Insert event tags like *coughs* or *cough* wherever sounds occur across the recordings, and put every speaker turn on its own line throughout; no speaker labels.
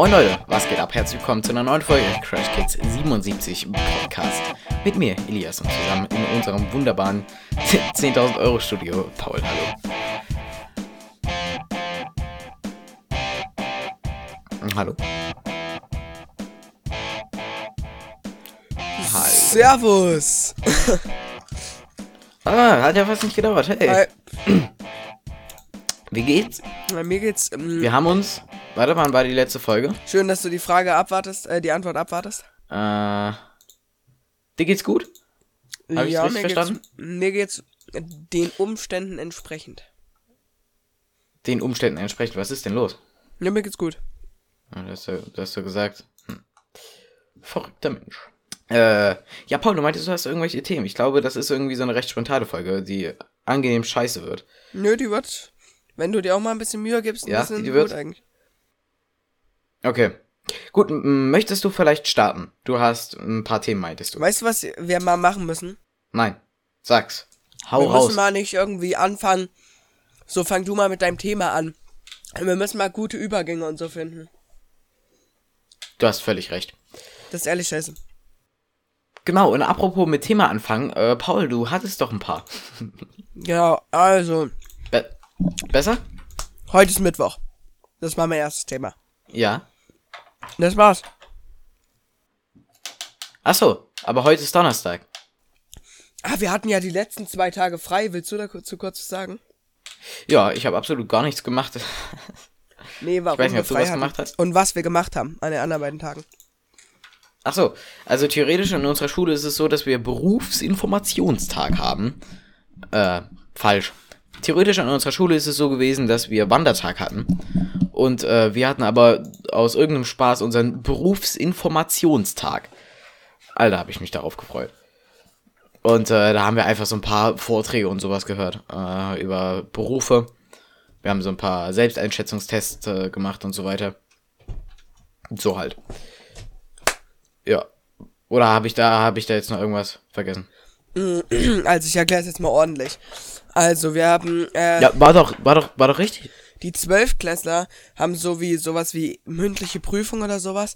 Moin Leute, was geht ab? Herzlich willkommen zu einer neuen Folge Crash Kids 77 Podcast. Mit mir, Elias, und zusammen in unserem wunderbaren *laughs* 10.000 Euro Studio. Paul, hallo. Hallo. Hallo.
Servus.
Ah, hat ja fast nicht gedauert. Hey.
Hi. *clears throat*
Wie geht's?
Na, mir geht's. Ähm,
Wir haben uns. Warte, wann war die letzte Folge?
Schön, dass du die Frage abwartest, äh, die Antwort abwartest.
Äh. Dir geht's gut? Hab richtig
mir
verstanden?
Geht's, mir geht's den Umständen entsprechend.
Den Umständen entsprechend. Was ist denn los?
Ja, mir geht's gut.
Ja, das, das hast du gesagt. Hm. Verrückter Mensch. Äh, ja, Paul, du meintest, du hast irgendwelche Themen. Ich glaube, das ist irgendwie so eine recht spontane Folge, die angenehm scheiße wird.
Nö, die wird, wenn du dir auch mal ein bisschen Mühe gibst, ein
Ja,
bisschen
die wird-
gut eigentlich.
Okay. Gut, möchtest du vielleicht starten? Du hast ein paar Themen, meintest du.
Weißt du, was wir mal machen müssen?
Nein. Sag's. Hau
wir
raus.
müssen mal nicht irgendwie anfangen. So, fang du mal mit deinem Thema an. Wir müssen mal gute Übergänge und so finden.
Du hast völlig recht.
Das ist ehrlich scheiße.
Genau, und apropos mit Thema anfangen, äh, Paul, du hattest doch ein paar.
Genau, also,
besser?
heute ist Mittwoch. Das war mein erstes Thema.
Ja.
Das war's.
Ach so, aber heute ist Donnerstag.
Ah, wir hatten ja die letzten zwei Tage frei. Willst du da kurz, was sagen?
Ja, ich habe absolut gar nichts gemacht. *laughs*
Nee, warum
weiß nicht, ob du was gemacht hast.
Und was wir gemacht haben an den anderen beiden Tagen.
Ach so, also theoretisch in unserer Schule ist es so, dass wir Berufsinformationstag haben. Äh, falsch. Theoretisch an unserer Schule ist es so gewesen, dass wir Wandertag hatten. Und äh, wir hatten aber aus irgendeinem Spaß unseren Berufsinformationstag. Alter, habe ich mich darauf gefreut. Und äh, da haben wir einfach so ein paar Vorträge und sowas gehört äh, über Berufe. Wir haben so ein paar Selbsteinschätzungstests äh, gemacht und so weiter. So halt. Ja. Oder habe ich da habe ich da jetzt noch irgendwas vergessen? *clears throat*
Also ich erkläre es jetzt mal ordentlich. Also wir haben äh,
Ja, war doch war doch war doch richtig.
die Zwölfklässler haben so wie sowas wie mündliche Prüfung oder sowas.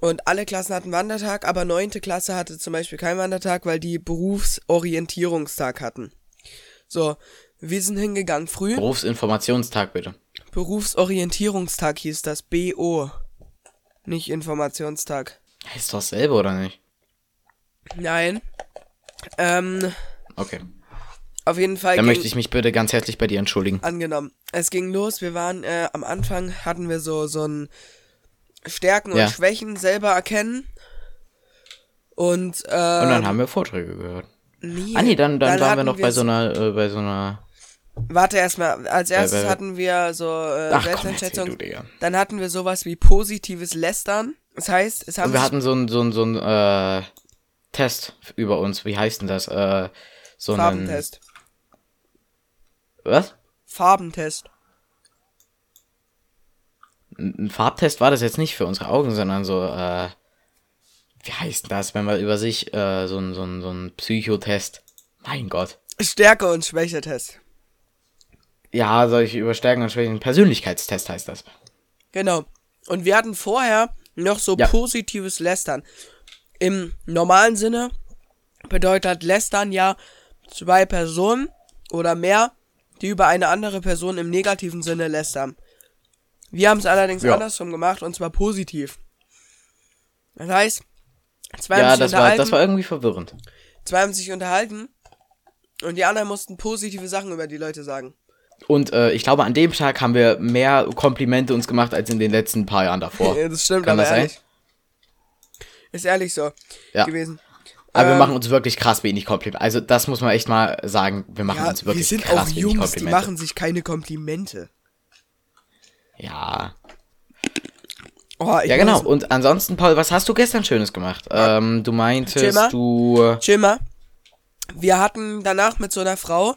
Und alle Klassen hatten Wandertag, aber neunte Klasse hatte zum Beispiel keinen Wandertag, weil die Berufsorientierungstag hatten. So, wir sind hingegangen früh.
Berufsinformationstag bitte.
Berufsorientierungstag hieß das. BO. Nicht Informationstag.
Ist doch dasselbe oder nicht?
Nein. Ähm,
Okay.
Auf jeden Fall
Dann
ging,
möchte ich mich bitte ganz herzlich bei dir entschuldigen.
angenommen. Es ging los, wir waren äh, am Anfang hatten wir so so ein Stärken und
Ja.
Schwächen selber erkennen. Und, äh,
Und dann haben wir Vorträge gehört.
nee,
Ah nee, dann, dann, waren wir noch bei
so
einer äh, bei so einer
Warte erstmal, als erstes
bei-
hatten wir so äh,
Ach komm,
Selbsteinschätzung.
du, Digga.
Dann hatten wir sowas wie positives Lästern. Das heißt, es haben
Und wir hatten so ein so ein so ein äh, Test über uns. Wie heißt denn das? Äh, so einen
Farbentest.
Was?
Farbentest.
ein Farbtest war das jetzt nicht für unsere Augen, sondern so, äh, wie heißt das, wenn man über sich, äh, so ein, so ein, so ein Psychotest. Mein Gott.
Stärke und Schwächetest.
Ja, solche Überstärken und Schwächen. Persönlichkeitstest heißt das.
Genau. Und wir hatten vorher noch so
Ja.
positives Lästern. Im normalen Sinne bedeutet Lästern ja zwei Personen oder mehr, die über eine andere Person im negativen Sinne lästern. Wir haben es allerdings
Ja.
andersrum gemacht und zwar positiv. Das heißt, zwei haben
Ja,
sich
das war,
unterhalten,
das war irgendwie verwirrend.
zwei haben sich unterhalten und die anderen mussten positive Sachen über die Leute sagen.
Und äh, ich glaube, an dem Tag haben wir mehr Komplimente uns gemacht als in den letzten paar Jahren davor. *laughs*
Das stimmt,
Kann
aber
das sein?
ehrlich. Ist ehrlich so
Ja.
gewesen.
Aber wir
Ähm,
machen uns wirklich krass wenig Komplimente. Also das muss man echt mal sagen. Wir machen
Ja,
uns wirklich
wir sind
krass
auch
wenig
Jungs, die
Komplimente.
machen sich keine Komplimente.
ja.
Oh,
Ja, genau. Und ansonsten, Paul, was hast du gestern Schönes gemacht? Ähm, du meintest,
Chill mal.
du...
Chill mal. Wir hatten danach mit so einer Frau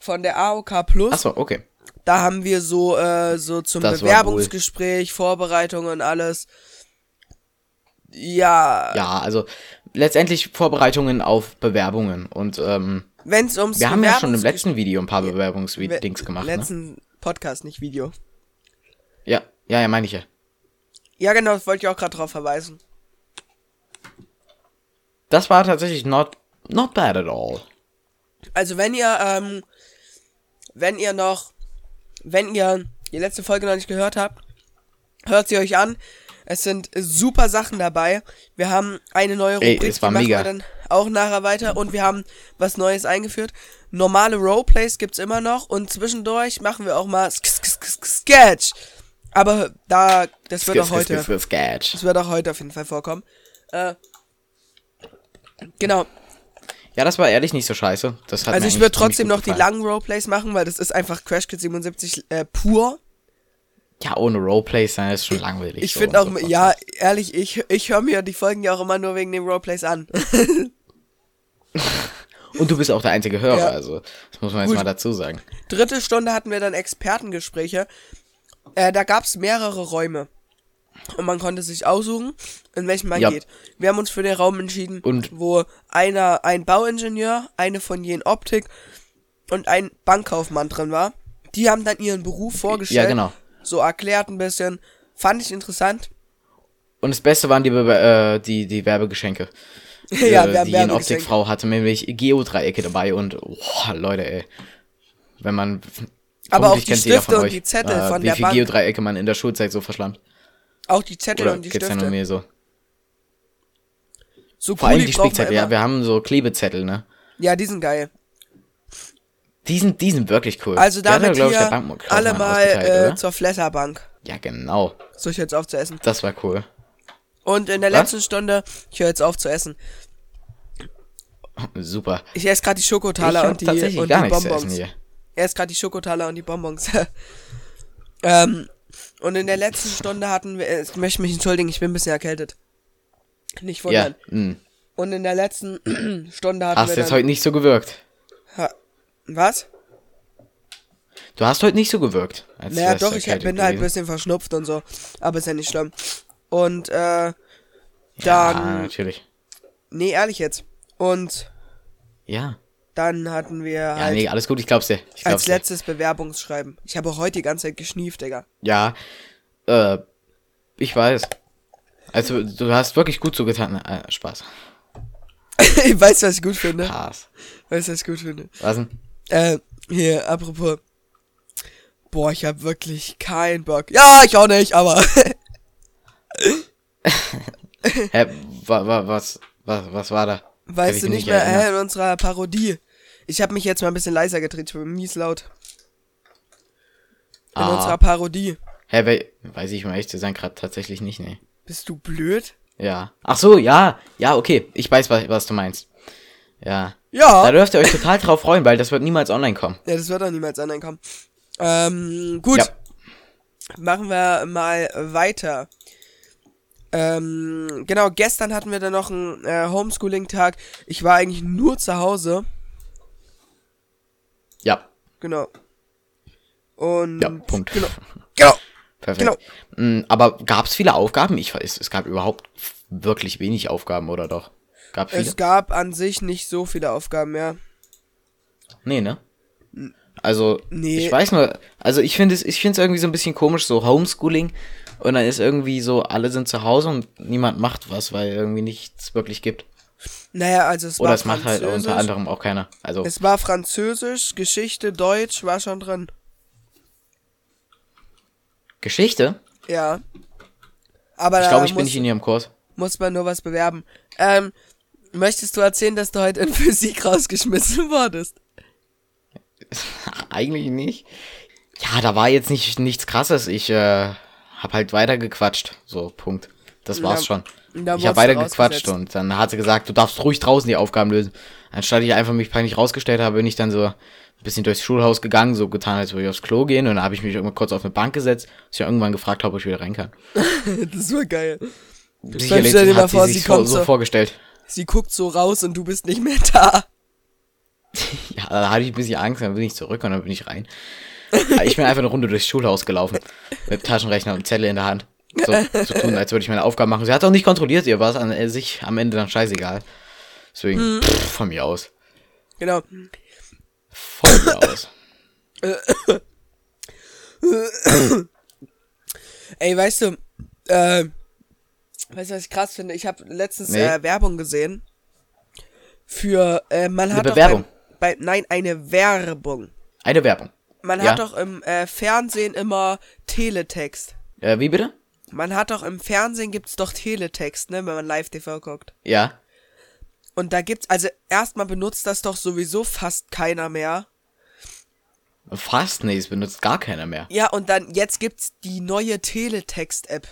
von der AOK Plus,
Achso, okay.
da haben wir so, äh, so zum
Das
Bewerbungsgespräch, Vorbereitungen und alles. Ja,
Ja, also letztendlich Vorbereitungen auf Bewerbungen. Und ähm,
wenn es ums
wir haben ja schon im letzten Video ein paar
We-
Bewerbungsdings gemacht. Ne?
Letzten Podcast, nicht Video.
Ja, ja, ja, meine ich ja.
Ja, genau, das wollte ich auch gerade drauf verweisen.
Das war tatsächlich not, not bad at all.
Also wenn ihr, ähm, wenn ihr noch, wenn ihr die letzte Folge noch nicht gehört habt, hört sie euch an. Es sind super Sachen dabei. Wir haben eine neue
Ey,
Rubrik,
es war
die machen
mega.
wir dann auch nachher weiter. Und wir haben was Neues eingeführt. Normale Roleplays gibt's immer noch. Und zwischendurch machen wir auch mal Sk- Sk- Sk- Sk- Sketch. Aber da, das wird auch heute,
Sketch.
das wird auch heute auf jeden Fall vorkommen. Äh, genau.
Ja, das war ehrlich nicht so scheiße. Das hat
Also ich würde trotzdem noch die langen Roleplays machen, weil das ist einfach Crash Kid 77 äh, pur.
Ja, ohne Roleplays sein ist schon langweilig.
Ich
so
finde auch,
so
ja, ehrlich, ich, ich höre mir die Folgen ja auch immer nur wegen den Roleplays an. *laughs*
Und du bist auch der einzige Hörer,
Ja.
also das muss man jetzt
Gut.
mal dazu sagen.
Dritte Stunde hatten wir dann Expertengespräche. Äh, da gab's mehrere Räume. Und man konnte sich aussuchen, in welchem man
Ja.
geht. Wir haben uns für den Raum entschieden,
Und-
wo einer, ein Bauingenieur, eine von jenen Optik und ein Bankkaufmann drin war. Die haben dann ihren Beruf vorgestellt.
Ja, genau.
So erklärt ein bisschen. Fand ich interessant.
Und das Beste waren die, äh, die, die Werbegeschenke. *laughs*
ja,
äh, die
Werbegeschenke.
Optikfrau hatte nämlich Geodreiecke dabei und boah, Leute, ey. Wenn man.
Aber auch die Stifte und
euch,
die Zettel
äh,
von
wie
der
viel
Bank.
Geodreiecke man in der Schulzeit so verschlammt.
Auch die Zettel
Oder
und die
geht's ja nur
Stifte.
mir so?
So
Vor allem
Kuli
die Spickzettel, ja. Wir haben so Klebezettel, ne?
Ja, die sind geil.
Die sind, die sind wirklich cool.
Also
hat
damit
ja, der
hier alle mal äh, zur Flatterbank.
Ja, genau.
So, ich höre jetzt auf zu essen.
Das war cool.
Und in der
Was?
letzten Stunde, ich höre jetzt auf zu essen.
Super.
Ich esse gerade die Schokotaler und die, und die Bonbons. Er isst gerade die Schokotaler und die Bonbons. *laughs* ähm, und in der letzten Stunde hatten wir, äh, ich möchte mich entschuldigen, ich bin ein bisschen erkältet. Nicht
Ja.
wundern.
mh.
Und in der letzten *clears throat* Stunde hatten
Hast
wir
jetzt
dann,
heute nicht so gewirkt.
ha, was?
Du hast heute nicht so gewirkt. Als
Naja, doch, ich bin halt ein bisschen verschnupft und so. Aber ist ja nicht schlimm. Und, äh,
Ja,
dann,
natürlich.
nee, ehrlich jetzt. Und
Ja.
dann hatten wir
Ja,
halt
nee, alles gut, ich glaub's dir. Ich glaub's
als
dir.
letztes Bewerbungsschreiben. Ich habe heute die ganze Zeit geschnieft, Digga.
Ja. Äh, ich weiß. Also, du hast wirklich gut so getan. Äh, Spaß. *laughs*
ich weiß, was ich gut finde.
Spaß.
Weißt du, was ich gut finde?
Was denn?
Äh, hier, apropos. Boah, ich hab wirklich keinen Bock. Ja, ich auch nicht, aber. *laughs*
Hä, wa, wa, was, was, was war da?
Weißt du
mich
nicht mehr, hä, in unserer Parodie. Ich hab mich jetzt mal ein bisschen leiser gedreht, ich bin mies laut. In
Ah.
unserer Parodie.
Hä, we, weiß ich, um ehrlich zu sein, gerade tatsächlich nicht, nee.
Bist du blöd?
Ja. Ach so, ja. Ja, okay. Ich weiß, was, was du meinst. Ja. Da
Ja.
dürft ihr euch total drauf freuen, weil das wird niemals online kommen.
Ja, das wird auch niemals online kommen. Ähm, gut.
Ja.
Machen wir mal weiter. Ähm, genau, gestern hatten wir dann noch einen äh, Homeschooling-Tag. Ich war eigentlich nur zu Hause.
Ja.
Genau. Und.
Ja, Punkt.
Genau. Genau.
Perfekt. Mm, Aber gab es viele Aufgaben? Ich weiß, es gab überhaupt wirklich wenig Aufgaben, oder doch? Gab?
Es gab an sich nicht so viele Aufgaben mehr.
Nee, ne? Also,
Nee.
ich weiß nur, also ich finde es, ich finde es irgendwie so ein bisschen komisch, so Homeschooling. Und dann ist irgendwie so, alle sind zu Hause und niemand macht was, weil irgendwie nichts wirklich gibt.
Naja, also es
Oder
war
es macht halt unter anderem auch keiner. Also,
Es war Französisch, Geschichte, Deutsch, war schon drin.
Geschichte?
Ja. Aber
Ich glaube, ich bin nicht in ihrem Kurs.
muss man nur was bewerben. Ähm, möchtest du erzählen, dass du heute in Physik rausgeschmissen wurdest?
Eigentlich nicht. Ja, da war jetzt nicht nichts krasses. Ich äh, hab halt weitergequatscht. So, Punkt. Das war's
Ja,
schon.
da
Ich habe weitergequatscht und dann hat sie gesagt, du darfst ruhig draußen die Aufgaben lösen. Anstatt ich einfach mich peinlich rausgestellt habe, bin ich dann so ein bisschen durchs Schulhaus gegangen, so getan, als würde ich aufs Klo gehen und dann habe ich mich irgendwann kurz auf eine Bank gesetzt, sich irgendwann gefragt habe, ob ich wieder rein kann. *laughs*
das war geil.
Sicherlich hat
vor,
sie sich
kommt
so
so-
vorgestellt.
Sie guckt so raus und du bist nicht mehr da. *laughs*
Ja, da hatte ich ein bisschen Angst, dann bin ich zurück und dann bin ich rein. Ich bin einfach eine Runde durchs Schulhaus gelaufen. Mit Taschenrechner und Zettel in der Hand. So zu tun, als würde ich meine Aufgaben machen. Sie hat auch nicht kontrolliert, ihr war es an äh, sich am Ende dann scheißegal. Deswegen,
Hm.
pff, von mir aus.
Genau.
Von mir aus. *coughs*
Ey, weißt du, äh, Weißt du, was ich krass finde? Ich habe letztens
Nee.
äh, Werbung gesehen. Für, äh, man hat doch
Bewerbung.
Bei, bei, nein, eine Werbung.
Eine Werbung.
Man
Ja.
hat doch im äh, Fernsehen immer Teletext.
Äh, wie bitte?
Man hat doch im Fernsehen gibt's doch Teletext, ne, wenn man Live-TV guckt.
Ja.
Und da gibt's, also erstmal benutzt das doch sowieso fast keiner mehr.
Fast, nee, es benutzt gar keiner mehr.
Ja, und dann, jetzt gibt's die neue Teletext-App.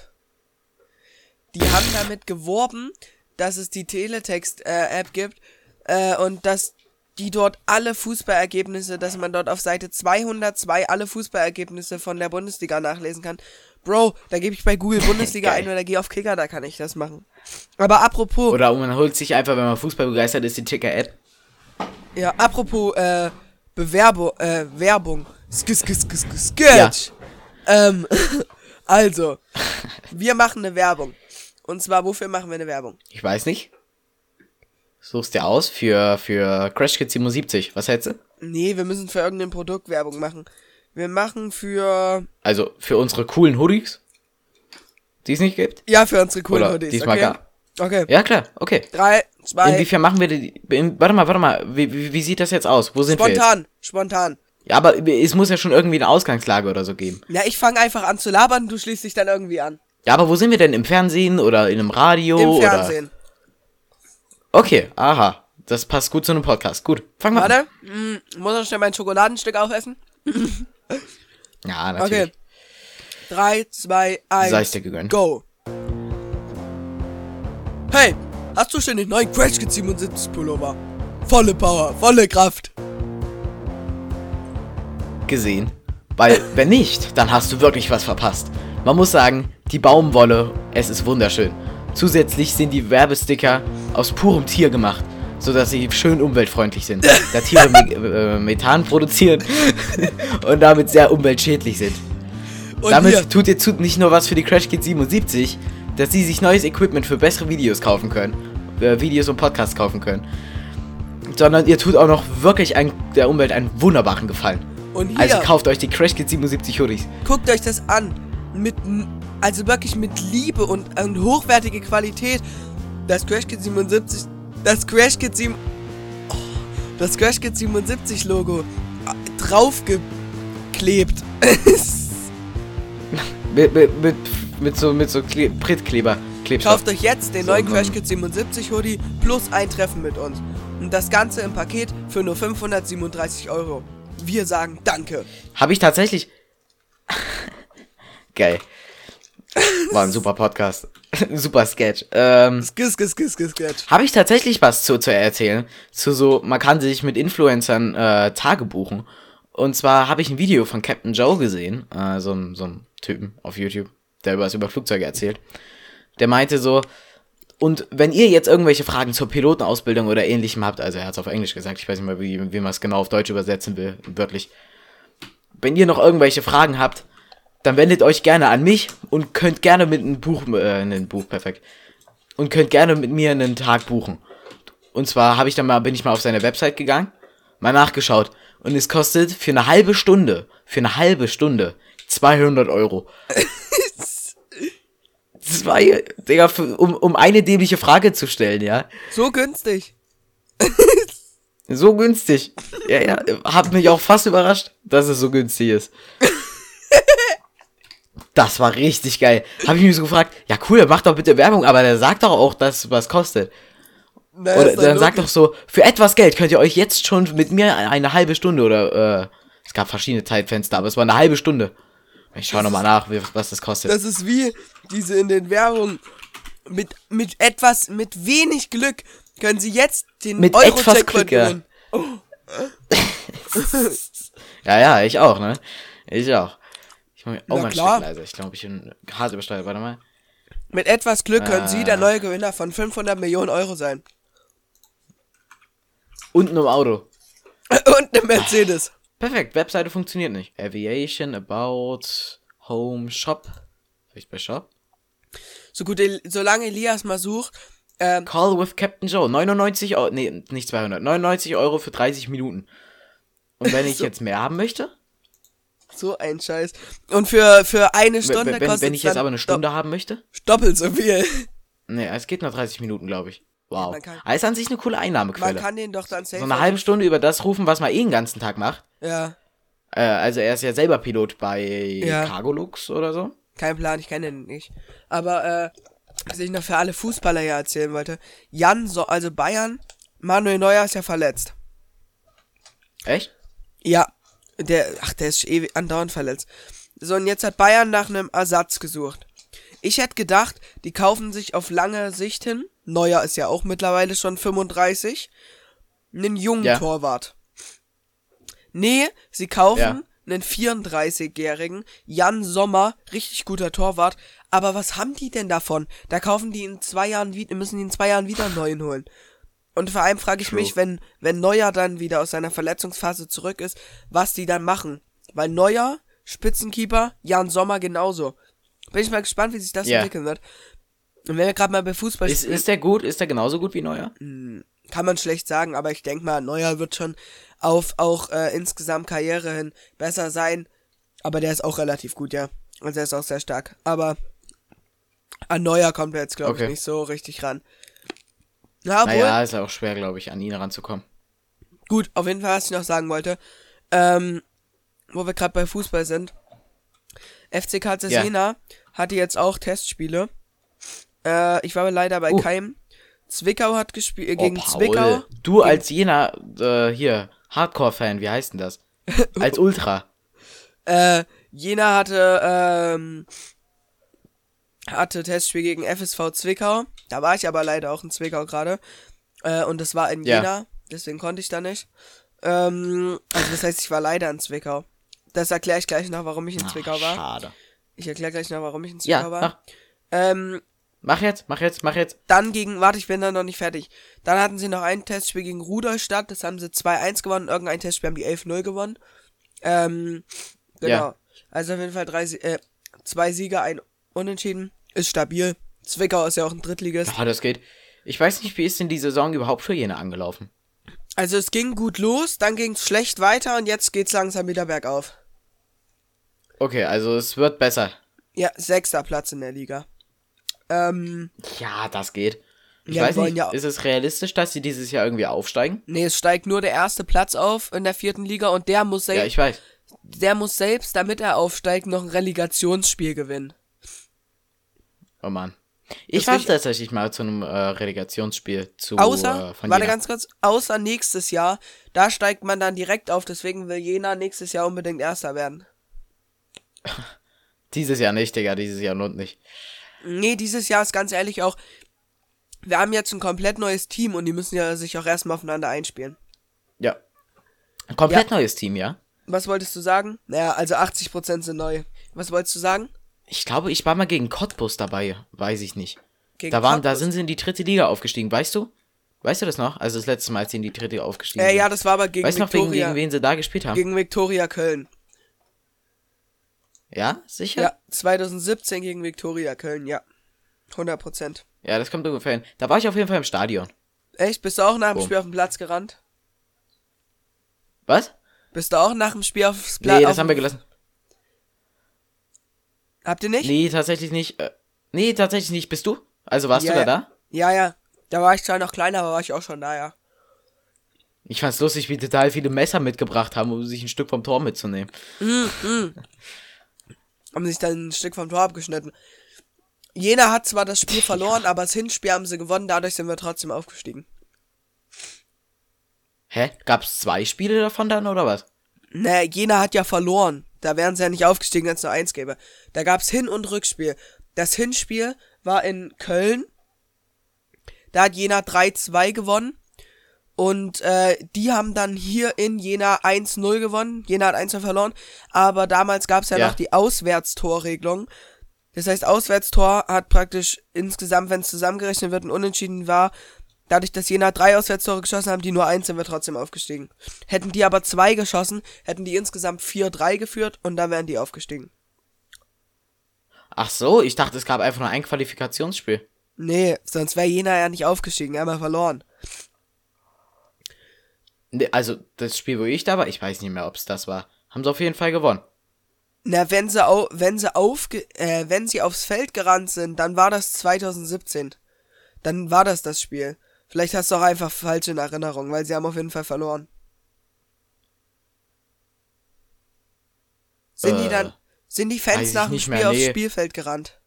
Die haben damit geworben, dass es die Teletext-App gibt, äh, und dass die dort alle Fußballergebnisse, dass man dort auf Seite 202 alle Fußballergebnisse von der Bundesliga nachlesen kann. Bro, da gebe ich bei Google Bundesliga *laughs* ein oder gehe auf Kicker, da kann ich das machen. Aber apropos,
Oder man holt sich einfach, wenn man Fußball begeistert ist, die Ticker-App.
ja, apropos, äh, Bewerbung, äh, Werbung. Skis, skis, skis, skis, Sketch. Ähm, *laughs* also, wir machen eine Werbung. Und zwar, wofür machen wir eine Werbung?
Ich weiß nicht. Suchst dir aus für, für Crash Kids 77. Was hältst du?
Nee, wir müssen für irgendein Produkt Werbung machen. Wir machen für,
Also für unsere coolen Hoodies, die es nicht gibt.
ja, für unsere coolen
Oder
Hoodies.
diesmal
okay?
gar.
Okay.
Ja, klar, okay.
Drei, zwei,
Inwiefern machen wir die. In, warte mal, warte mal. Wie, wie, wie sieht das jetzt aus? Wo sind wir jetzt?
spontan, spontan.
Ja, aber es muss ja schon irgendwie eine Ausgangslage oder so geben.
Ja, ich fange einfach an zu labern, du schließt dich dann irgendwie an.
Ja, aber wo sind wir denn? Im Fernsehen oder in einem Radio?
Im
Oder?
Fernsehen.
Okay, aha. Das passt gut zu einem Podcast. Gut, fang mal an.
Warte, hm, muss noch schnell mein Schokoladenstück aufessen? *laughs*
Ja, natürlich.
Okay. Drei, zwei, eins.
Sei es dir gegönnt.
Go. Hey, hast du schon den neuen Crash Kids 77 Pullover? Volle Power, volle Kraft.
gesehen. Weil, wenn nicht, dann hast du wirklich was verpasst. Man muss sagen, die Baumwolle, es ist wunderschön. Zusätzlich sind die Werbesticker aus purem Tier gemacht, sodass sie schön umweltfreundlich sind, *laughs* da Tiere äh, Methan produzieren *laughs* und damit sehr umweltschädlich sind.
Und
damit
hier,
tut ihr zu nicht nur was für die Crash Kids 77, dass sie sich neues Equipment für bessere Videos kaufen können, äh, Videos und Podcasts kaufen können, sondern ihr tut auch noch wirklich ein, der Umwelt einen wunderbaren Gefallen.
und hier,
Also kauft euch die Crash Kids 77 Hoodies.
guckt euch das an. Mit, also wirklich mit Liebe und, und hochwertige Qualität. Das Crash Kids 77, das Crash Kids 7, oh, das Crash Kids 77 Logo äh, draufgeklebt. *laughs*
Mit, mit, mit, mit so, mit so Kle Prittkleber. Klebstoff.
Kauft euch jetzt den
So,
neuen. Crash Kids 77 Hoodie plus ein Treffen mit uns. Und das Ganze im Paket für nur 537 Euro. Wir sagen Danke.
Habe ich tatsächlich. *laughs* Geil. War ein super Podcast. *laughs* super Sketch. Ähm,
Skis, skis, skis, skis, skis.
Habe ich tatsächlich was zu, zu erzählen. Zu so, man kann sich mit Influencern äh, Tage buchen. Und zwar habe ich ein Video von Captain Joe gesehen, äh, so, ein- so ein Typen auf YouTube, der über was über Flugzeuge erzählt. Der meinte so, und wenn ihr jetzt irgendwelche Fragen zur Pilotenausbildung oder ähnlichem habt, also er hat es auf Englisch gesagt, ich weiß nicht mehr, wie, wie man es genau auf Deutsch übersetzen will, wörtlich. Wenn ihr noch irgendwelche Fragen habt, dann wendet euch gerne an mich und könnt gerne mit einem Buch, äh, ein Buch, perfekt. Und könnt gerne mit mir einen Tag buchen. Und zwar habe ich dann mal, bin ich mal auf seine Website gegangen, mal nachgeschaut. Und es kostet für eine halbe Stunde, für eine halbe Stunde 200 Euro. *laughs* Zwei, Digga, um, um eine dämliche Frage zu stellen, ja.
So günstig. *laughs*
So günstig. Ja, ja, hat mich auch fast überrascht, dass es so günstig ist. *laughs* Das war richtig geil. Habe ich mich so gefragt, ja cool, mach doch bitte Werbung, aber der sagt doch auch, dass was kostet.
Na,
Oder dann sagt doch
logisch.
so, für etwas Geld könnt ihr euch jetzt schon mit mir eine halbe Stunde oder äh, es gab verschiedene Zeitfenster, aber es war eine halbe Stunde. Ich schau nochmal nach, wie, was das kostet.
Das ist wie diese in den Werbungen. Mit, mit etwas, mit wenig Glück können Sie jetzt den
Mit
Euro-Jackpot
etwas Glück, ja.
gewinnen. *laughs*
ja, ja, ich auch, ne? Ich auch. Ich mach mir auch
Na
ein
klar.
Stück leiser. Ich glaube, ich bin hart übersteuert. Warte mal.
Mit etwas Glück können
Ah.
Sie der neue Gewinner von 500 Millionen Euro sein.
Unten im Auto. *laughs*
Und eine Mercedes.
Perfekt, Webseite funktioniert nicht. Aviation, About, Home, Shop. Vielleicht bei Shop?
So gut, solange Elias mal sucht, ähm,
Call with Captain Joe. 99 Euro. Nee, nicht 200. 99 Euro für 30 Minuten. Und wenn *laughs* ich
So.
jetzt mehr haben möchte?
So ein Scheiß. Und für, für eine
Wenn,
Stunde
wenn,
kostet
wenn ich jetzt aber eine Stunde haben möchte?
doppelt so viel.
Nee, es geht noch 30 Minuten, glaube ich. Wow.
man kann-
ist an sich eine coole
Man
Einnahmequelle.
kann den doch dann safe.
So eine halbe Stunde über das rufen, was man eh den ganzen Tag macht.
Ja,
Äh, also er ist ja selber Pilot bei
Ja.
Cargolux oder so.
kein Plan, ich kenne den nicht. Aber, äh, was ich noch für alle Fußballer hier erzählen wollte. Jan, so, also Bayern, Manuel Neuer ist ja verletzt.
Echt?
Ja, der, ach, der ist ewig andauernd verletzt. So, und jetzt hat Bayern nach einem Ersatz gesucht. Ich hätte gedacht, die kaufen sich auf lange Sicht hin. Neuer ist ja auch mittlerweile schon 35. Einen jungen
Ja.
Torwart. Nee, sie kaufen
Ja.
einen 34-jährigen Jan Sommer, richtig guter Torwart. Aber was haben die denn davon? Da kaufen die in zwei Jahren wieder, müssen die in zwei Jahren wieder einen neuen holen. Und vor allem frage ich
True.
mich, wenn, wenn Neuer dann wieder aus seiner Verletzungsphase zurück ist, was die dann machen. Weil Neuer, Spitzenkeeper, Jan Sommer genauso. Bin ich mal gespannt, wie sich das
Ja.
entwickeln wird. Und wenn wir gerade mal bei Fußball
Ist, ist der gut? Ist der genauso gut wie Neuer?
kann man schlecht sagen, aber ich denke mal, Neuer wird schon auf auch äh, insgesamt Karriere hin besser sein. Aber der ist auch relativ gut, ja. Und der ist auch sehr stark. Aber an Neuer kommt er jetzt, glaube
Okay.
ich, nicht so richtig ran. Ja, obwohl,
Naja, ist auch schwer, glaube ich, an ihn ranzukommen.
gut, auf jeden Fall, was ich noch sagen wollte. Ähm, wo wir gerade bei Fußball sind. FC KC
Ja.
Jena hatte jetzt auch Testspiele. Äh, ich war aber leider bei
Uh.
keinem. Zwickau hat gespielt, äh,
Oh,
gegen
Paul,
Zwickau.
Du als jener, äh, hier, Hardcore-Fan, wie heißt denn das? *laughs* Als Ultra.
Äh, Jena hatte, ähm, hatte Testspiel gegen FSV Zwickau. Da war ich aber leider auch in Zwickau gerade. Äh, und das war in
Ja.
Jena, deswegen konnte ich da nicht. Ähm, also das heißt, ich war leider in Zwickau. Das erkläre ich gleich noch, warum ich in
Ach,
Zwickau war.
Schade.
Ich erkläre gleich noch, warum ich in
Ja,
Zwickau war.
mach,
Ähm,
mach jetzt, mach jetzt, mach jetzt.
dann gegen, warte, ich bin da noch nicht fertig. Dann hatten sie noch ein Testspiel gegen Rudolstadt, das haben sie 2-1 gewonnen. Irgendein Testspiel haben die 11-0 gewonnen. Ähm, genau.
Ja.
Also auf jeden Fall drei, äh, zwei Siege, ein Unentschieden. Ist stabil. Zwickau ist ja auch ein Drittligist.
Ja, das geht. Ich weiß nicht, wie ist denn die Saison überhaupt für Jena angelaufen?
Also es ging gut los, dann ging es schlecht weiter und jetzt geht's langsam wieder bergauf.
Okay, also es wird besser.
Ja, sechster Platz in der Liga. Ähm,
Ja, das geht. Ich
Ja,
weiß nicht,
ja-
ist es realistisch, dass sie dieses Jahr irgendwie aufsteigen?
nee, es steigt nur der erste Platz auf in der vierten Liga und der muss
Ja,
selbst,
ich weiß.
der muss selbst, damit er aufsteigt, noch ein Relegationsspiel gewinnen.
Oh Mann. Ich war tatsächlich mal zu einem äh, Relegationsspiel zu
Außer,
äh,
warte ganz kurz, außer nächstes Jahr, da steigt man dann direkt auf, deswegen will Jena nächstes Jahr unbedingt Erster werden. *laughs*
Dieses Jahr nicht, Digga, dieses Jahr lohnt nicht.
Nee, dieses Jahr ist ganz ehrlich auch, wir haben jetzt ein komplett neues Team und die müssen ja sich auch erstmal aufeinander einspielen.
Ja. Ein komplett neues Team, ja?
Was wolltest du sagen? Naja, also 80% sind neu. Was wolltest du sagen?
Ich glaube, ich war mal gegen Cottbus dabei, weiß ich nicht.
Gegen
Da waren, da
Cottbus?
sind sie in die dritte Liga aufgestiegen, weißt du? Weißt du das noch? Also das letzte Mal, als sie in die dritte Liga aufgestiegen
Äh,
sind.
ja, das war aber gegen
weißt du noch,
Viktoria,
gegen wen sie da gespielt haben?
gegen Viktoria Köln.
ja, sicher?
Ja, 2017 gegen Viktoria Köln, ja. 100%.
Ja, das kommt ungefähr hin. Da war ich auf jeden Fall im Stadion.
Echt? Bist du auch nach dem
Boom.
Spiel auf den Platz gerannt?
Was?
Bist du auch nach dem Spiel aufs Platz?
Nee, das haben wir gelassen.
Habt ihr nicht?
Nee, tatsächlich nicht. Äh, nee, tatsächlich nicht. Bist du? Also warst
Ja,
du da
ja.
da?
Ja, ja. Da war ich zwar noch kleiner, aber war ich auch schon da, ja.
Ich fand's lustig, wie total viele Messer mitgebracht haben, um sich ein Stück vom Tor mitzunehmen.
Haben sich dann ein Stück vom Tor abgeschnitten. Jena hat zwar das Spiel verloren, aber das Hinspiel haben sie gewonnen, dadurch sind wir trotzdem aufgestiegen.
Hä? Gab's zwei Spiele davon dann, oder was?
Ne, Jena hat ja verloren. Da wären sie ja nicht aufgestiegen, wenn es nur eins gäbe. Da gab's Hin- und Rückspiel. Das Hinspiel war in Köln. Da hat Jena 3-2 gewonnen. Und äh, die haben dann hier in Jena 1-0 gewonnen. Jena hat 1-0 verloren. Aber damals gab's ja,
Ja.
noch die Auswärtstorregelung. Das heißt, Auswärtstor hat praktisch insgesamt, wenn es zusammengerechnet wird, ein Unentschieden war. Dadurch, dass Jena drei Auswärtstore geschossen haben, die nur eins, sind wir trotzdem aufgestiegen. Hätten die aber zwei geschossen, hätten die insgesamt 4-3 geführt und dann wären die aufgestiegen.
Ach so, ich dachte, es gab einfach nur ein Qualifikationsspiel.
Nee, sonst wäre Jena ja nicht aufgestiegen, einmal verloren.
Nee, also, das Spiel, wo ich da war, ich weiß nicht mehr, ob's das war. Haben sie auf jeden Fall gewonnen.
Na, wenn sie, au wenn sie aufge äh, wenn sie aufs Feld gerannt sind, dann war das 2017. Dann war das das Spiel. Vielleicht hast du auch einfach falsche in Erinnerung, weil sie haben auf jeden Fall verloren. Sind die
Äh,
dann, sind die Fans nach dem Spiel
mehr,
aufs
nee.
Spielfeld gerannt?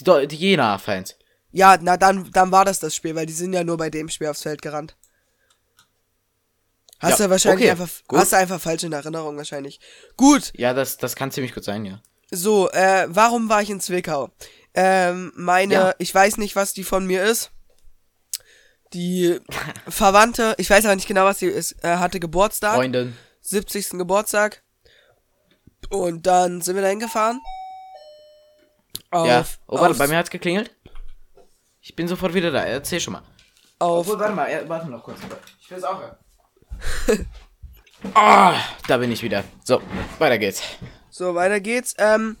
Die, die Jena-Fans.
Ja, na dann, dann war das das Spiel, weil die sind ja nur bei dem Spiel aufs Feld gerannt. Hast
Ja,
du wahrscheinlich
okay,
einfach,
gut.
hast du einfach falsch in Erinnerung wahrscheinlich. Gut,
Ja, das, das kann ziemlich gut sein, ja.
so, äh, warum war ich in Zwickau? Ähm, meine,
Ja.
ich weiß nicht, was die von mir ist. Die Verwandte, ich weiß aber nicht genau, was sie ist, äh, hatte Geburtstag.
Freundin.
70. Geburtstag. Und dann sind wir da hingefahren. Auf,
ja. Oh, warte, bei mir hat's geklingelt. Ich bin sofort wieder da. Erzähl schon mal.
auf,
warte mal, äh, warte noch kurz. Ich will es auch hören. *laughs* Ah, da bin ich wieder. So, weiter geht's.
So, weiter geht's. Ähm,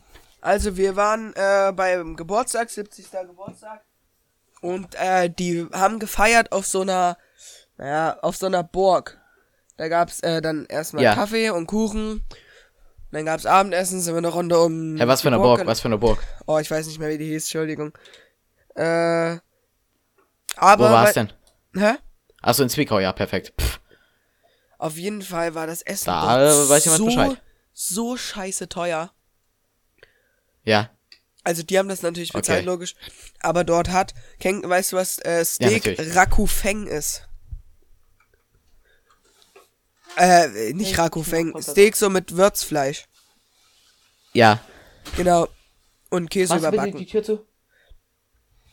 also wir waren äh, beim Geburtstag, 70. Geburtstag. Und äh, die haben gefeiert auf so einer, naja, auf so einer Burg. Da gab's äh, dann erstmal
Ja.
Kaffee und Kuchen. Dann gab's Abendessen, sind wir eine Runde um.
Hä, was für eine Burg?
gel-
Was für eine Burg?
Oh, ich weiß nicht mehr, wie die hieß, Entschuldigung. Äh. Aber.
Wo war's denn?
Hä?
Achso, in Zwickau, ja, perfekt. Pff.
Auf jeden Fall war das Essen
Da
dort
weiß jemand
so,
Bescheid.
so scheiße teuer.
Ja.
Also die haben das natürlich bezahlt,
Okay.
logisch. Aber dort hat, kenn, weißt du was, äh, Steak
natürlich.
Rakufeng ist? Äh, nicht Rakufeng, Steak so mit Würzfleisch.
Ja.
Genau. Und Käse überbacken.
Tür zu?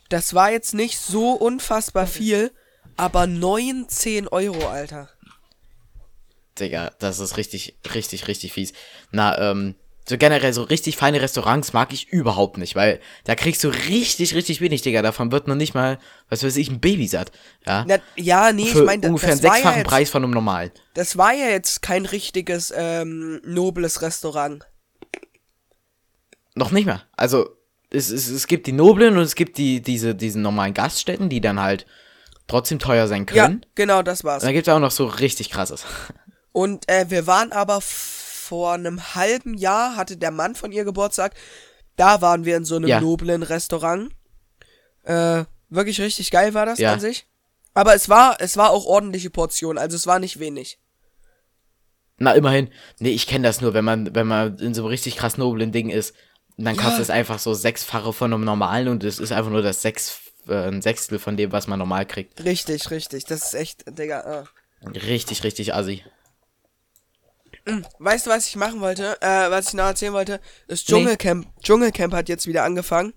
Das war jetzt nicht so unfassbar viel, aber 19 Euro, Alter.
Digga, das ist richtig, richtig, richtig fies. Na, ähm, so generell so richtig feine Restaurants mag ich überhaupt nicht, weil da kriegst du richtig, richtig wenig, Digga. Davon wird noch nicht mal, was weiß ich, ein Baby satt. Ja.
Na, ja, nee,
Für
ich meine,
ungefähr einen
war ja
sechsfachen
jetzt,
Preis von einem normalen.
das war ja jetzt kein richtiges, ähm, nobles Restaurant.
Noch nicht mehr. Also, es, es, es gibt die noblen und es gibt die, diese, diesen normalen Gaststätten, die dann halt trotzdem teuer sein
Ja,
können.
genau, das war's.
Und dann gibt's auch noch so richtig krasses.
Und äh, wir waren aber vor einem halben Jahr, hatte der Mann von ihr Geburtstag. Da waren wir in so einem
Ja.
noblen Restaurant. Äh, wirklich richtig geil war das
Ja.
an sich. Aber es war, es war auch ordentliche Portion, also es war nicht wenig.
Na, immerhin. Nee, ich kenne das nur, wenn man, wenn man in so einem richtig krass noblen Ding ist. Und dann
Ja.
kostet es einfach so sechsfache von einem normalen und es ist einfach nur das sechs, äh, ein Sechstel von dem, was man normal kriegt.
Richtig, richtig. Das ist echt, Digga. Äh.
Richtig, richtig assi.
Weißt du, was ich machen wollte? Äh, was ich noch erzählen wollte? Das
Nee.
Dschungelcamp. Dschungelcamp hat jetzt wieder angefangen.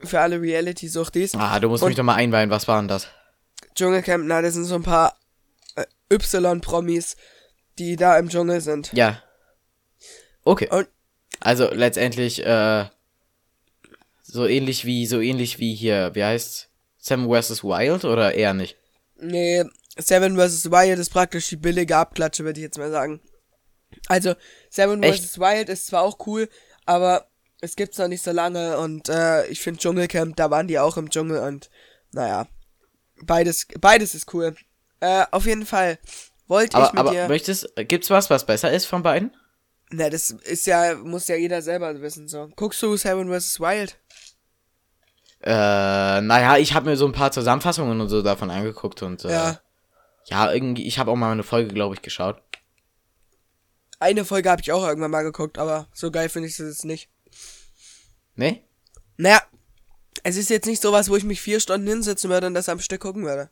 Für alle Reality-Suchtis.
Ah, du musst
Und-
mich doch mal einweihen, was war denn das?
Dschungelcamp, na, das sind so ein paar äh, Y-Promis, die da im Dschungel sind.
Ja. Okay.
Und
Also letztendlich, äh, so ähnlich wie, so ähnlich wie hier, wie heißt Sam vs. Wild oder eher nicht?
Nee, Seven vs. Wild ist praktisch die billige Abklatsche, würde ich jetzt mal sagen. Also, Seven vs. Wild ist zwar auch cool, aber es gibt's noch nicht so lange und äh, ich finde Dschungelcamp, da waren die auch im Dschungel und naja, beides, beides ist cool. Äh, auf jeden Fall wollte ich
Aber,
mit
aber
dir.
möchtest, gibt's was, was besser ist von beiden?
Na, das ist ja, muss ja jeder selber wissen, so. Guckst du Seven vs. Wild?
Äh, naja, ich habe mir so ein paar Zusammenfassungen und so davon angeguckt und äh,
Ja.
Ja, irgendwie, ich habe auch mal eine Folge, glaube ich, geschaut.
Eine Folge habe ich auch irgendwann mal geguckt, aber so geil finde ich das jetzt nicht.
Ne?
Naja, es ist jetzt nicht sowas, wo ich mich vier Stunden hinsetzen würde und das am Stück gucken würde.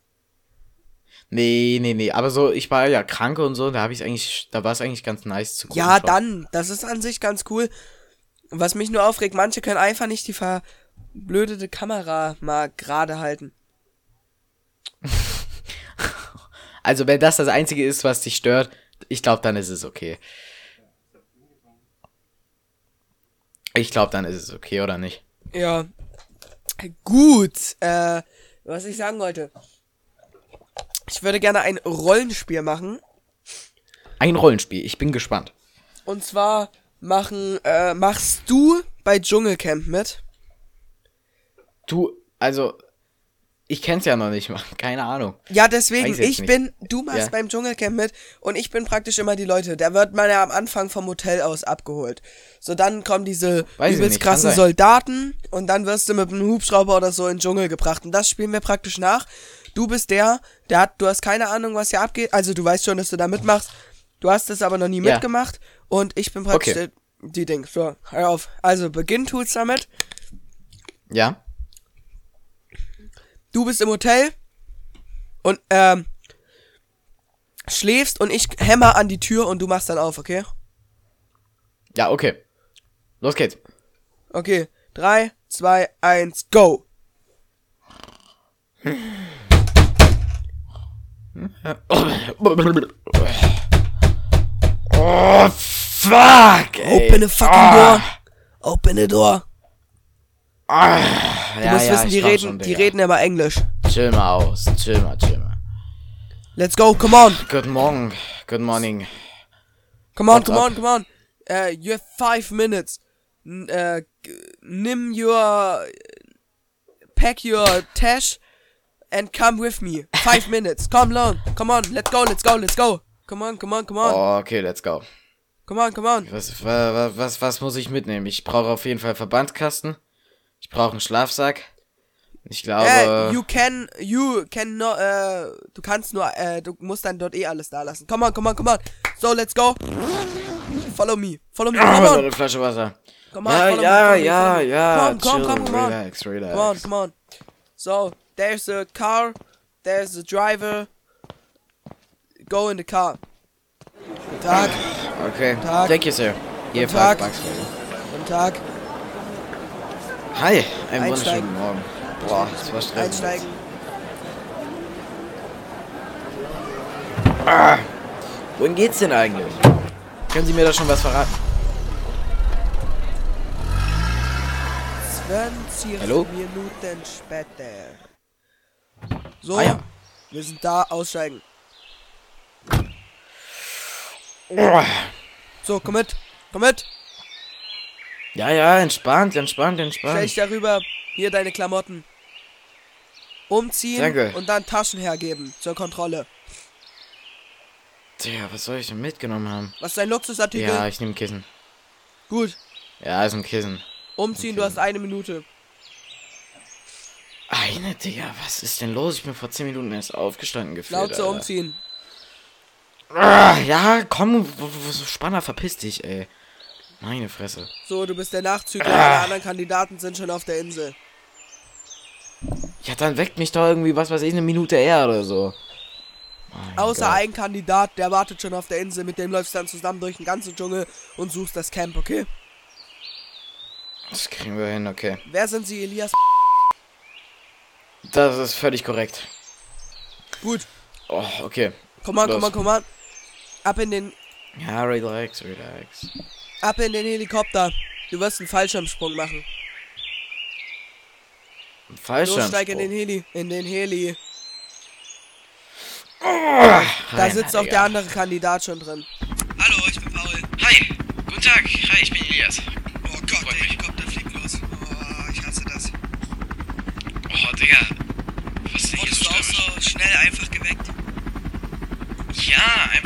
Nee, nee, nee. Aber so, ich war ja krank und so, da habe ich eigentlich, da war es eigentlich ganz nice zu gucken.
Ja,
schon.
dann, das ist an sich ganz cool. Was mich nur aufregt, manche können einfach nicht die verblödete Kamera mal gerade halten. *laughs*
Also, wenn das das Einzige ist, was dich stört, ich glaube, dann ist es okay. Ich glaube, dann ist es okay, oder nicht?
Ja. Gut, äh, was ich sagen wollte. Ich würde gerne ein Rollenspiel machen.
Ein Rollenspiel, ich bin gespannt.
Und zwar machen, äh, machst du bei Dschungelcamp mit?
Du, also, Ich kenn's ja noch nicht mal. *laughs* Keine Ahnung.
Ja, deswegen, ich
nicht.
bin, du machst
Ja.
beim Dschungelcamp mit und ich bin praktisch immer die Leute. Da wird man ja am Anfang vom Hotel aus abgeholt. So, dann kommen diese
Weiß ich
übelst
nicht,
krassen. Soldaten und dann wirst du mit einem Hubschrauber oder so in den Dschungel gebracht. Und das spielen wir praktisch nach. Du bist der, der hat, du hast keine Ahnung, was hier abgeht. Also du weißt schon, dass du da mitmachst. Du hast es aber noch nie
Ja.
mitgemacht. Und ich bin praktisch
Okay.
der, die Ding. So, hör auf. Also, beginn tut's damit.
Ja?
Du bist im Hotel und ähm, schläfst und ich hämmer an die Tür und du machst dann auf, okay?
Ja, okay. Los geht's.
Okay, 3, 2, 1, go!
Oh, fuck! Ey.
Open the fucking
Ah.
door! Open the door!
Ah.
Du
ja,
musst
ja,
wissen, die reden,
schon,
die reden immer Englisch.
Chill mal aus. Chill mal, chill mal.
Let's go, come on!
Guten Morgen. Good morning.
Come on,
What's
come
up?
on, come on! Uh, you have five minutes. N uh, nimm your... Pack your tash and come with me. Five *laughs* minutes. Come on, come on, let's go, let's go, let's go. Come on, come on, come on.
Oh, okay, let's go.
Come on, come on.
Was, was, was, was muss ich mitnehmen? Ich brauche auf jeden Fall Verbandskasten. Ich brauche einen Schlafsack. Ich glaube.
Äh, you can, you can no, äh, du kannst nur, äh, du musst dann dort eh alles da lassen. Come on, come on, come on. So, let's go. Follow me, follow me,
Ah,
come on.
eine Flasche Wasser.
Come on,
ja,
follow me,
ja,
follow
ja,
me.
ja.
Come, come, come, come on.
relax, relax.
Come on, come on. So, there's a car, there's a driver. Go in the car. Guten Tag,
Okay.
Tag.
Thank you, sir. Hier,
Guten Tag. guten Tag.
Hi, einen wunderschönen Morgen. Boah, das war stressig.
Einsteigen.
Wohin geht's denn eigentlich? Können Sie mir da schon was verraten?
20
Hallo?
Minuten später. So,
Ah ja.
wir sind da, aussteigen. So, komm mit, komm mit.
Ja, ja, entspannt, entspannt,
Stell
entspannt.
dich darüber. Hier deine Klamotten. Umziehen
Danke.
und dann Taschen hergeben zur Kontrolle.
Tja, was soll ich denn mitgenommen haben?
Was ist dein Luxusartikel?
Ja, ich nehme Kissen.
Gut.
Ja, ist ein Kissen.
Umziehen, du hast eine Minute.
Eine, Digga, was ist denn los? Ich bin vor 10 Minuten erst aufgestanden gefühlt.
Laut
Alter.
umziehen.
Ah, ja, komm, Spanner, verpiss dich, ey. Meine Fresse.
So, du bist der Nachzügler.
Ah.
Alle anderen Kandidaten sind schon auf der Insel.
Ja, dann weckt mich doch irgendwie, was weiß ich, eine Minute eher oder so. Mein
Außer
Gott.
ein Kandidat, der wartet schon auf der Insel. Mit dem läufst du dann zusammen durch den ganzen Dschungel und suchst das Camp, okay?
Das kriegen wir hin, okay.
Wer sind sie, Elias?
Das ist völlig korrekt.
Gut.
Oh, okay.
Komm on,
Los.
komm on, komm on. Ab in den,
Ja, relax, relax.
Ab in den Helikopter. Du wirst einen Fallschirmsprung machen.
Falsch.
Los, steig in den Heli. In den Heli. Da sitzt auch der andere Kandidat schon drin.
Hallo, ich bin Paul.
Hi, guten Tag. Hi, ich bin Elias.
Oh Gott, der Helikopter fliegt los. Oh, ich hasse das.
Oh, Digga. Was ist denn hier so
du auch
stürmisch?
so schnell einfach geweckt?
Ja, einfach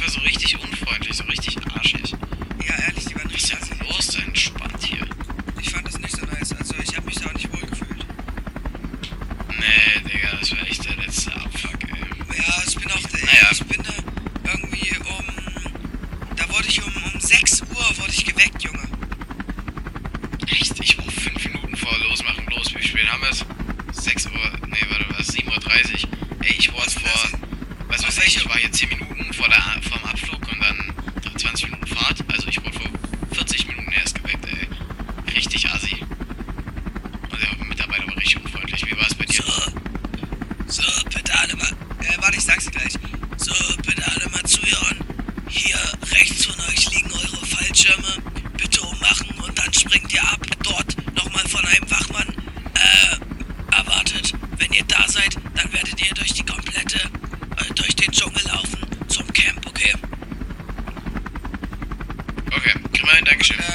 mind action.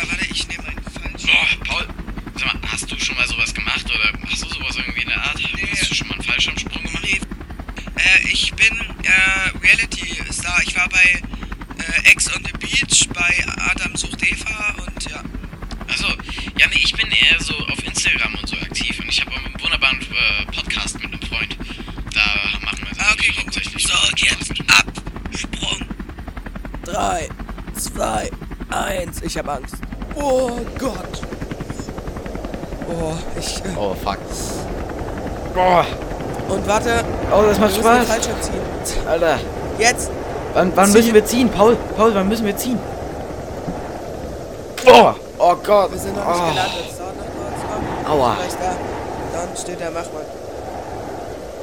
Ich
hab Angst. Oh Gott. Oh, ich.
Oh, fuck. Boah.
Und warte.
Oh, das macht Spaß. Alter.
Jetzt.
Wann, wann müssen wir ziehen? Paul, Paul, wann müssen wir ziehen? Oh, oh Gott.
Wir sind noch nicht
oh.
gelandet. Es dauert noch kurz. Komm.
Aua.
Da. Dann steht der Machmann.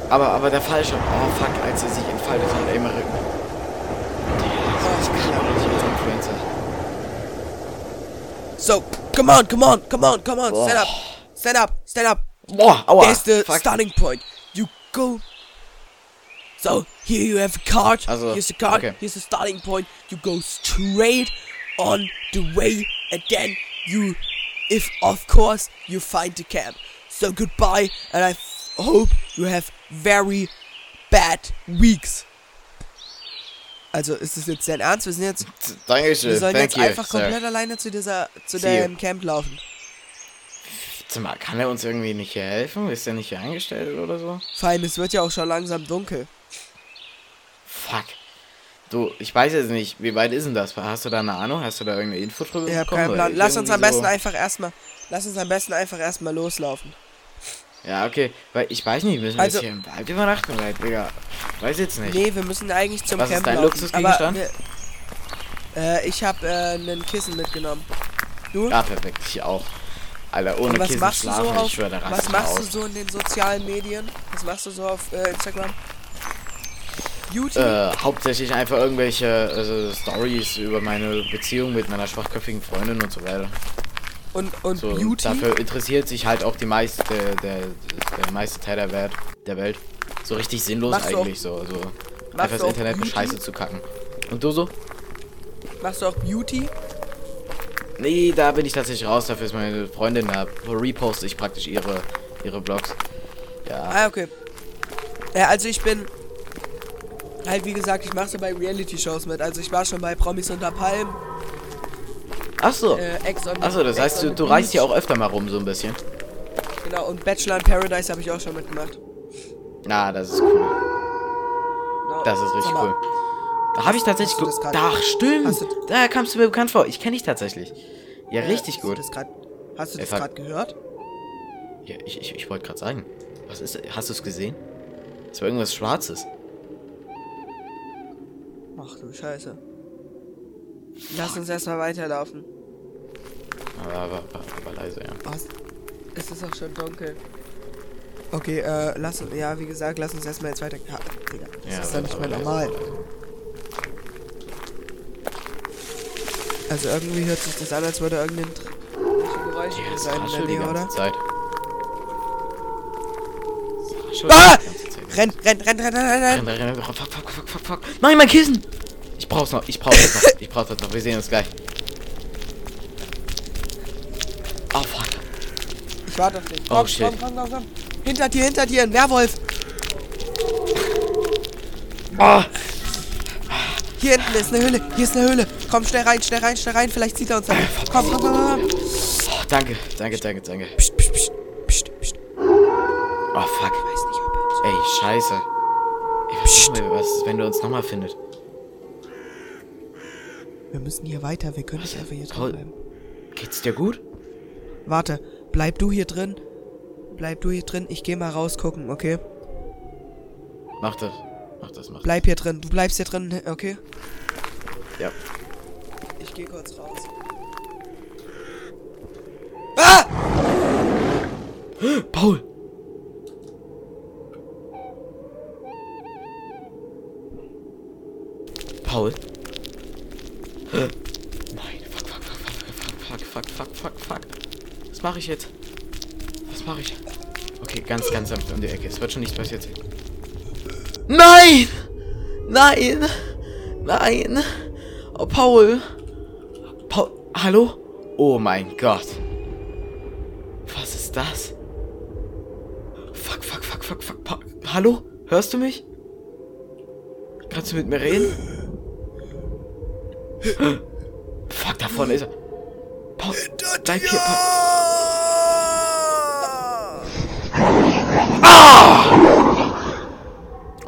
Aber, aber der Fallschirm. Oh, fuck, als er sich entfaltet hat, mein Rücken.
Come on, come on, come on, come on. Stand up. Stand up, stand up.
Boah, aua.
There's the
fuck.
starting point. You go. So here you have a card.
Also,
here's the card.
okay.
Here's the starting point. You go straight on the way, and then you, if of course you find the camp. So goodbye, and I hope you have very bad weeks. Also ist das jetzt dein Ernst? Wir sind jetzt, wir
Dankeschön,
sollen
thank
jetzt
you,
einfach
sir.
komplett alleine zu dieser, zu
See you.
dem Camp laufen.
Mal, kann er uns irgendwie nicht hier helfen? Ist er nicht hier eingestellt oder so?
Allem, es wird ja auch schon langsam dunkel.
Fuck. Du, ich weiß jetzt nicht, wie weit ist denn das? Hast du da eine Ahnung? Hast du da irgendeine Info drüber
Ich hab
bekommen?
keinen Plan. Lass uns am besten
so-
einfach erstmal. Lass uns am besten einfach erstmal loslaufen.
Ja, okay. Weil ich weiß nicht, müssen wir
Also-
jetzt hier im Wald übernachten? Weil, Digga, weiß jetzt nicht.
Nee, wir müssen eigentlich zum
Was ist
Camp
dein
laufen.
Luxusgegenstand?
Wir- Äh, ich habe äh, einen Kissen mitgenommen. Du?
Ja, perfekt, ich auch. Alter, ohne
was
Kissen
machst du
schlafen,
so auf?
ich schwör,
Was machst du so in den sozialen Medien? Was machst du so auf äh, Instagram? YouTube?
Äh, hauptsächlich einfach irgendwelche äh, Stories über meine Beziehung mit meiner schwachköpfigen Freundin und so weiter.
Und und
So,
Beauty?
dafür interessiert sich halt auch die meiste, der, der, meiste Teil der Welt, der Welt. So richtig sinnlos
Machst du auch-
eigentlich so. so
machst
einfach das Internet mit? Scheiße zu kacken. Und du so?
Machst du auch Beauty?
Nee, da bin ich tatsächlich raus. Dafür ist meine Freundin da. Reposte ich praktisch ihre, ihre Blogs. Ja.
Ah, okay. Ja, also ich bin. Halt, wie gesagt, ich mache so bei Reality-Shows mit. Also ich war schon bei Promis unter Palm,
Achso.
äh, Ex on
Achso, das
Ex
heißt, du, du reist ja auch öfter mal rum, so ein bisschen.
Genau, und Bachelor in Paradise habe ich auch schon mitgemacht.
Na, das ist cool.
Genau.
Das ist richtig
mal,
cool. Da habe ich tatsächlich. Ach, stimmt. Da kamst du mir bekannt vor. Ich kenne dich tatsächlich. Ja,
äh,
richtig gut.
Grad, hast du das gerade gehört?
Ja, ich, ich, ich wollte gerade sagen. Was ist. Hast du es gesehen? Es war irgendwas Schwarzes.
Ach du Scheiße. Lass uns erstmal weiterlaufen.
Aber, aber, aber, aber leise, ja.
Was? Es ist auch schon dunkel. Okay, äh, lass uns, ja, wie gesagt, lass uns erstmal jetzt weiter. Ja, Digga, das
ja
ist doch nicht mehr normal. Also irgendwie hört sich das an, als würde irgendein Tr- Geräusche
Ja,
sein in der Nähe,
ganze
oder?
Zeit. Es raschelt
Ah!
die ganze Zeit.
Renn, renn, renn, renn, renn, renn, renn.
Renn, renn, renn. Fuck, fuck, fuck, fuck, fuck. Nein, mein Kissen! Ich brauch's noch, ich brauch das noch. Ich brauch das noch. Wir sehen uns gleich. Oh, fuck.
Ich warte auf dich.
Oh,
Komm,
shit.
komm, komm, komm, komm. Hinter dir, hinter dir, ein Werwolf.
Oh,
Hier hinten ist eine Höhle, hier ist eine Höhle. Komm, schnell rein, schnell rein, schnell rein, vielleicht sieht er uns dann. Komm, komm, komm, komm.
oh, danke, danke, danke, danke.
Psst, psst, psst, psst, psst.
Oh, fuck.
Ich weiß nicht, ob er.
Ey, scheiße. Ich weiß nicht was ist, wenn du uns nochmal findet.
Wir müssen hier weiter, wir können nicht einfach hier drin bleiben.
Geht's dir gut?
Warte, bleib du hier drin. Bleib du hier drin, ich geh mal rausgucken, okay?
Mach das. Mach das, mach das.
Bleib hier drin, du bleibst hier drin, okay?
Ja.
Ich geh kurz raus. Ah!
Ich jetzt? Was mache ich? Okay, ganz, ganz sanft um die Ecke. Es wird schon nichts passiert sein. Nein! Nein! Nein! Oh, Paul! Paul, hallo? Oh mein Gott. Was ist das? Fuck, fuck, fuck, fuck, fuck. Pa Hallo? Hörst du mich? Kannst du mit mir reden? *laughs* Fuck, da vorne ist er. Paul, bleib hier. Paul.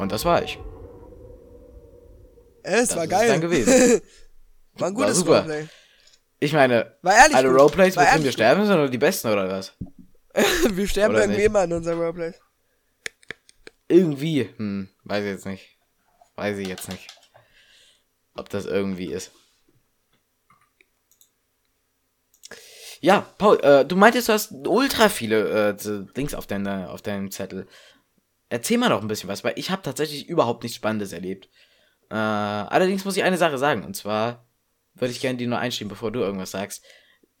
Und das war ich.
Es
Das
war geil.
dann gewesen. *laughs*
war ein
War
gutes
super.
Roleplay.
Ich meine,
War ehrlich
alle. Roleplays,
War
mit denen wir sterben, sind nur die besten, oder was? *laughs*
wir sterben
Oder
irgendwie immer in unserem Roleplay.
Irgendwie. Hm, weiß ich jetzt nicht. Weiß ich jetzt nicht. Ob das irgendwie ist. Ja, Paul, äh, du meintest, du hast ultra viele äh, Dings auf, deine, auf deinem Zettel. Erzähl mal noch ein bisschen was, weil ich habe tatsächlich überhaupt nichts Spannendes erlebt. Äh, allerdings muss ich eine Sache sagen, und zwar würde ich gerne die nur einschieben, bevor du irgendwas sagst.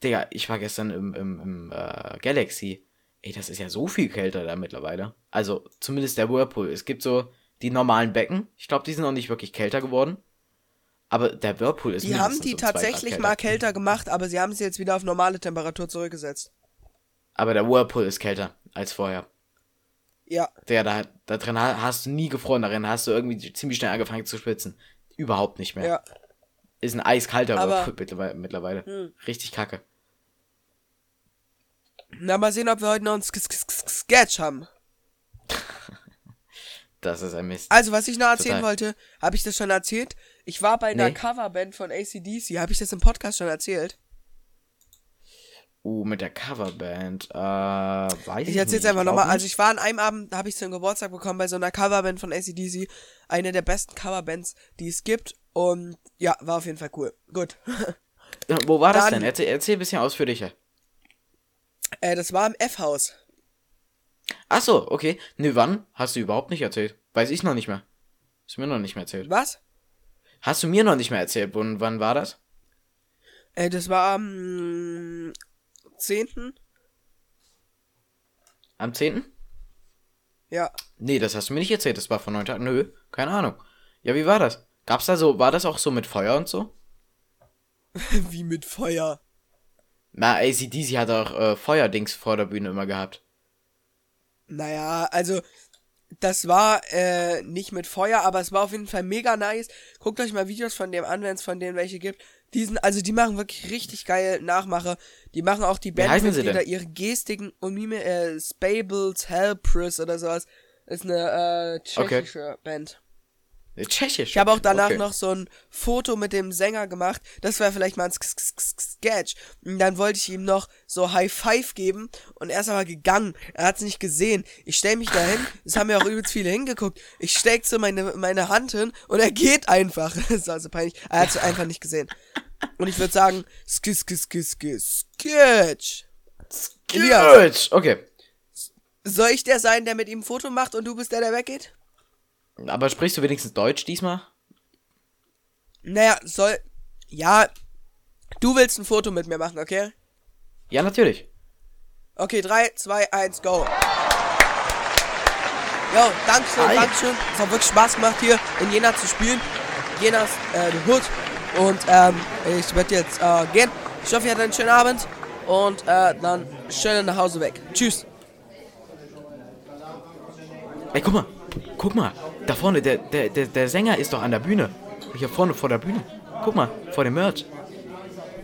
Digga, ich war gestern im, im, im äh, Galaxy. Ey, das ist ja so viel kälter da mittlerweile. Also, zumindest der Whirlpool. Es gibt so die normalen Becken. Ich glaube, die sind noch nicht wirklich kälter geworden. Aber der Whirlpool ist
Die haben die
Grad
tatsächlich
kälter.
mal kälter gemacht, aber sie haben sie jetzt wieder auf normale Temperatur zurückgesetzt.
Aber der Whirlpool ist kälter als vorher.
Ja.
Der, da, da drin ha- hast du nie gefroren. Darin hast du irgendwie ziemlich schnell angefangen zu schwitzen. Überhaupt nicht mehr.
Ja.
Ist ein eiskalter
Aber-
mittlerweile. mittlerweile.
Hm.
Richtig kacke.
Na, mal sehen, ob wir heute noch ein Sk Sk Sk Sketch haben. *laughs*
Das ist ein Mist.
Also, was ich noch erzählen
Total.
wollte, habe ich das schon erzählt? Ich war bei einer
Nee.
Coverband von ACDC. Habe ich das im Podcast schon erzählt?
Uh, mit der Coverband. Äh, weiß ich
Ich erzähl's
nicht.
einfach nochmal.
nicht.
Also ich war an einem Abend, da habe ich zum Geburtstag bekommen bei so einer Coverband von ACDC. Eine der besten Coverbands, die es gibt. Und ja, war auf jeden Fall cool. Gut. *laughs*
Wo war das
Dann-
denn? Erzähl, erzähl ein bisschen ausführlicher.
äh, das war im F-Haus.
Ach so, okay. Nö, wann? Hast du überhaupt nicht erzählt. Weiß ich noch nicht mehr. Hast du mir noch nicht mehr erzählt.
Was?
Hast du mir noch nicht mehr erzählt. Wann, wann war das?
Äh, das war am 10.
Am 10.?
Ja.
Nee, das hast du mir nicht erzählt. Das war vor neun Tagen. Nö, keine Ahnung. Ja, wie war das? Gab's da so, war das auch so mit Feuer und so? *laughs*
Wie mit Feuer.
Na, ACDC hat auch äh, Feuerdings vor der Bühne immer gehabt.
Naja, also das war äh, nicht mit Feuer, aber es war auf jeden Fall mega nice. Guckt euch mal Videos von dem an, wenn es von denen welche gibt. Die sind, also die machen wirklich richtig geil Nachmache. Die machen auch die Bandmitglieder ihre Gestiken und Mime, äh, Spables, Helpris oder sowas. Ist eine äh, tschechische Band.
Äh, Tschechisch.
Ich habe auch danach
okay.
noch so ein Foto mit dem Sänger gemacht. Das wäre vielleicht mal ein Sk- Sk- Sk- Sketch. Und dann wollte ich ihm noch so High Five geben und er ist aber gegangen. Er hat es nicht gesehen. Ich stell mich dahin. Es haben ja auch übelst viele hingeguckt. Ich steck so meine, meine Hand hin und er geht einfach. *laughs* Das war so peinlich. Er hat es einfach nicht gesehen. Und ich würde sagen, sk sk sk sk Sketch.
Gut, okay.
soll ich der sein, der mit ihm ein Foto macht und du bist der, der weggeht?
Aber sprichst du wenigstens Deutsch diesmal?
Naja, soll. Ja. Du willst ein Foto mit mir machen, okay?
Ja, natürlich.
Okay, 3, 2, 1, go. Jo, Dankeschön,
Hi.
Dankeschön. Es hat wirklich Spaß gemacht hier in Jena zu spielen. Jena ist äh, die Hood. Und ähm, ich werde jetzt äh, gehen. Ich hoffe, ihr hattet einen schönen Abend. Und äh, dann schön nach Hause weg. Tschüss.
Ey, guck mal. Guck mal. Da vorne, der, der, der, der Sänger ist doch an der Bühne. Hier vorne vor der Bühne. Guck mal, vor dem Merch.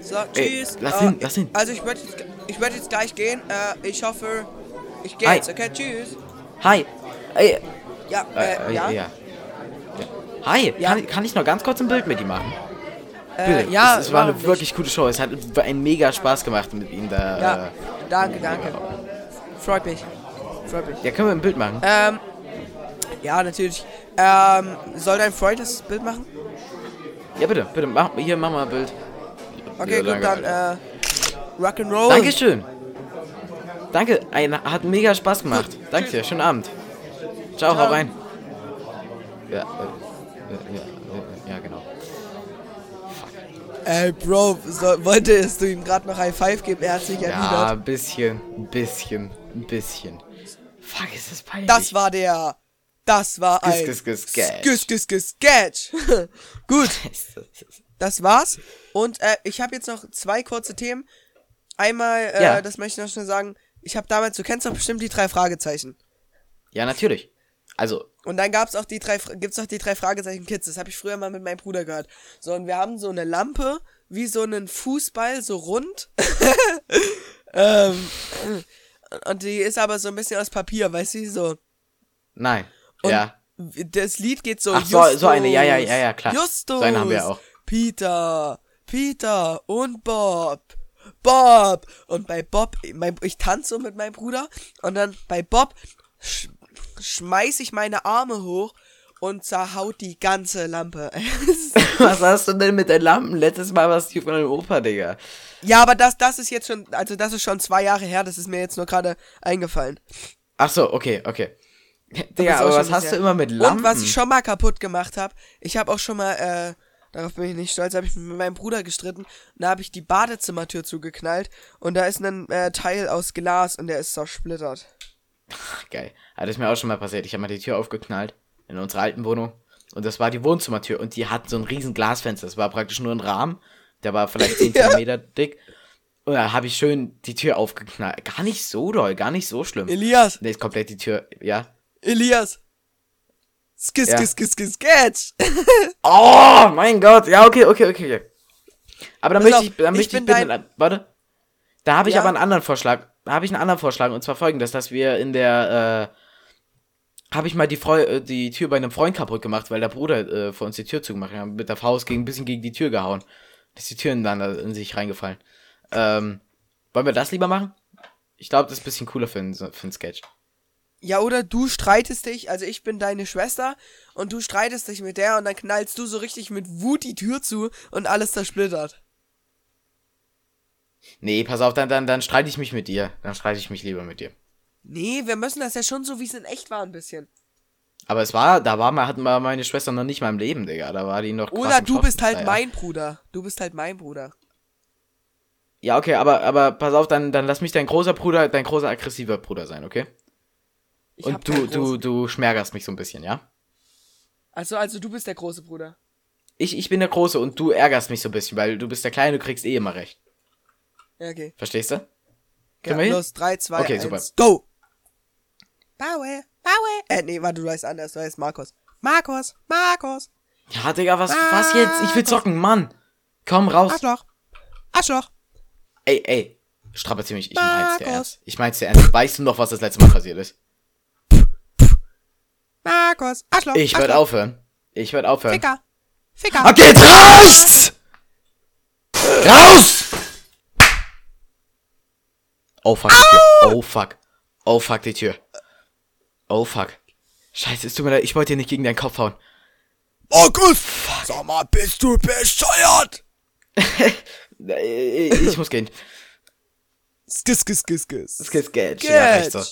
So,
Ey,
tschüss.
lass
äh,
hin, lass hin.
Also ich werde jetzt, ich werd jetzt gleich gehen. Äh, ich hoffe, ich gehe jetzt, okay? Tschüss.
Hi. Ey,
Ja,
äh,
äh,
äh,
ja.
ja. Hi,
Ja.
Kann, kann ich noch ganz kurz ein Bild mit ihm machen?
Äh,
Bitte.
ja,
es, es war eine wirklich gute Show. Es hat einen mega Spaß gemacht mit ihm da.
Ja,
Äh,
danke, danke. Freut mich. Freut mich.
ja, können wir ein Bild machen?
Ähm, ja, natürlich. Ähm, soll dein Freund das Bild machen?
Ja, bitte, bitte. Mach, hier, mach mal ein Bild.
Okay,
Ja,
gut,
danke,
dann, äh, Rock'n'Roll.
Dankeschön. Danke, ein, hat mega Spaß gemacht. *laughs* Danke dir, schönen Abend. Ciao, hau
Ciao.
rein. Ja, äh, ja, ja, ja, ja, genau.
Ey, Bro, so, wolltest du ihm gerade noch High Five geben? Er hat sich
Ja,
erwidert.
ein bisschen, ein bisschen, ein bisschen. Fuck, ist das peinlich.
Das war der. Das war ein.
Sketch.
Gut, das war's. Und äh, ich habe jetzt noch zwei kurze Themen. Einmal, äh,
Ja.
das möchte ich noch schnell sagen. Ich habe damals, du kennst doch bestimmt die drei Fragezeichen.
Ja, natürlich. Also,
Und dann gab's auch die drei, gibt's auch die drei Fragezeichen Kids. Das habe ich früher mal mit meinem Bruder gehört. So, und wir haben so eine Lampe, wie so einen Fußball, so rund. *laughs* ähm, und die ist aber so ein bisschen aus Papier, weißt du, so.
nein.
Und
ja.
Das Lied geht so.
Ach so, so eine, ja, ja, ja, ja, klar.
Justus.
So eine haben wir auch.
Peter, Peter und Bob. Bob. Und bei Bob, mein, ich tanze so mit meinem Bruder. Und dann bei Bob sch schmeiß ich meine Arme hoch und zerhaut die ganze Lampe. *laughs*
Was hast du denn mit den Lampen? Letztes Mal warst du von deinem Opa, Digga.
ja, aber das, das ist jetzt schon, also das ist schon zwei Jahre her. Das ist mir jetzt nur gerade eingefallen.
Ach so, okay, okay.
Das
Digga, aber was hast du immer mit Lampen?
Und was ich schon mal kaputt gemacht habe, ich habe auch schon mal, äh, darauf bin ich nicht stolz, habe ich mit meinem Bruder gestritten. Und da habe ich die Badezimmertür zugeknallt und da ist ein äh, Teil aus Glas und der ist zersplittert.
Geil. Das ist mir auch schon mal passiert. Ich habe mal die Tür aufgeknallt in unserer alten Wohnung. Und das war die Wohnzimmertür. Und die hat so ein riesen Glasfenster. Das war praktisch nur ein Rahmen. Der war vielleicht 10 *laughs*
Ja.
Zentimeter dick. Und da habe ich schön die Tür aufgeknallt. Gar nicht so doll, gar nicht so schlimm.
Elias,
Nee, ist komplett die Tür, ja.
Elias. Skis,
Ja.
skis, skis, skis, sketch. *laughs*
Oh, mein Gott. Ja, okay, okay, okay. okay. Aber dann
Pass
möchte
auf,
ich, dann
ich
möchte ich
bin
bitte,
dein-
warte. Da habe ich
Ja?
aber einen anderen Vorschlag. Da habe ich einen anderen Vorschlag. Und zwar folgendes, dass wir in der, äh, habe ich mal die, Freu äh, die Tür bei einem Freund kaputt gemacht, weil der Bruder äh, vor uns die Tür zugemacht hat. Mit der Faust gegen, ein bisschen gegen die Tür gehauen. Ist die Tür ineinander in sich reingefallen. Ähm, wollen wir das lieber machen? Ich glaube, das ist ein bisschen cooler für einen, für einen Sketch.
Ja, oder du streitest dich, also ich bin deine Schwester und du streitest dich mit der und dann knallst du so richtig mit Wut die Tür zu und alles zersplittert.
Nee, pass auf, dann, dann, dann streite ich mich mit dir. Dann streite ich mich lieber mit dir.
Nee, wir müssen das ja schon so, wie es in echt war, ein bisschen.
Aber es war, da war mal, hatten wir meine Schwester noch nicht mal im Leben, Digga. Da war die noch
Oder du bist halt mein Bruder. Du bist halt mein Bruder.
Ja, okay, aber, aber pass auf, dann, dann lass mich dein großer Bruder, dein großer aggressiver Bruder sein, okay?
Ich
Und du, du, du schmergerst mich so ein bisschen, ja?
Also, also du bist der große Bruder.
Ich, ich bin der Große und du ärgerst mich so ein bisschen, weil du bist der Kleine, du kriegst eh immer recht.
Ja, okay.
Verstehst du?
Ja,
Können wir hin?
los, 3, 2,
Okay,
1,
super.
go! Baue, Baue. Äh, nee, warte, du heißt anders, du heißt Markus. Markus, Markus.
Ja, Digga, was, was jetzt? Ich will zocken, Mann! Komm raus!
Arschloch. Arschloch.
Ey, ey, strapazier mich, ich mein's dir
Markus.
ernst. Ich mein's dir ernst. Weißt du noch, was das letzte Mal passiert ist?
Markus. Arschloch.
Ich werd
Arschloch.
aufhören. Ich werd aufhören.
Ficker. Ficker.
Okay, jetzt raus! Raus! Oh fuck, die Tür. Oh fuck. Oh fuck, die Tür. Oh fuck. Scheiße, es tut mir leid, ich wollte dir nicht gegen deinen Kopf hauen.
Markus. Sag mal, bist du bescheuert? *laughs*
Ich muss gehen.
Skis, skis, skis, skis.
Geht Geld. Ja, recht so.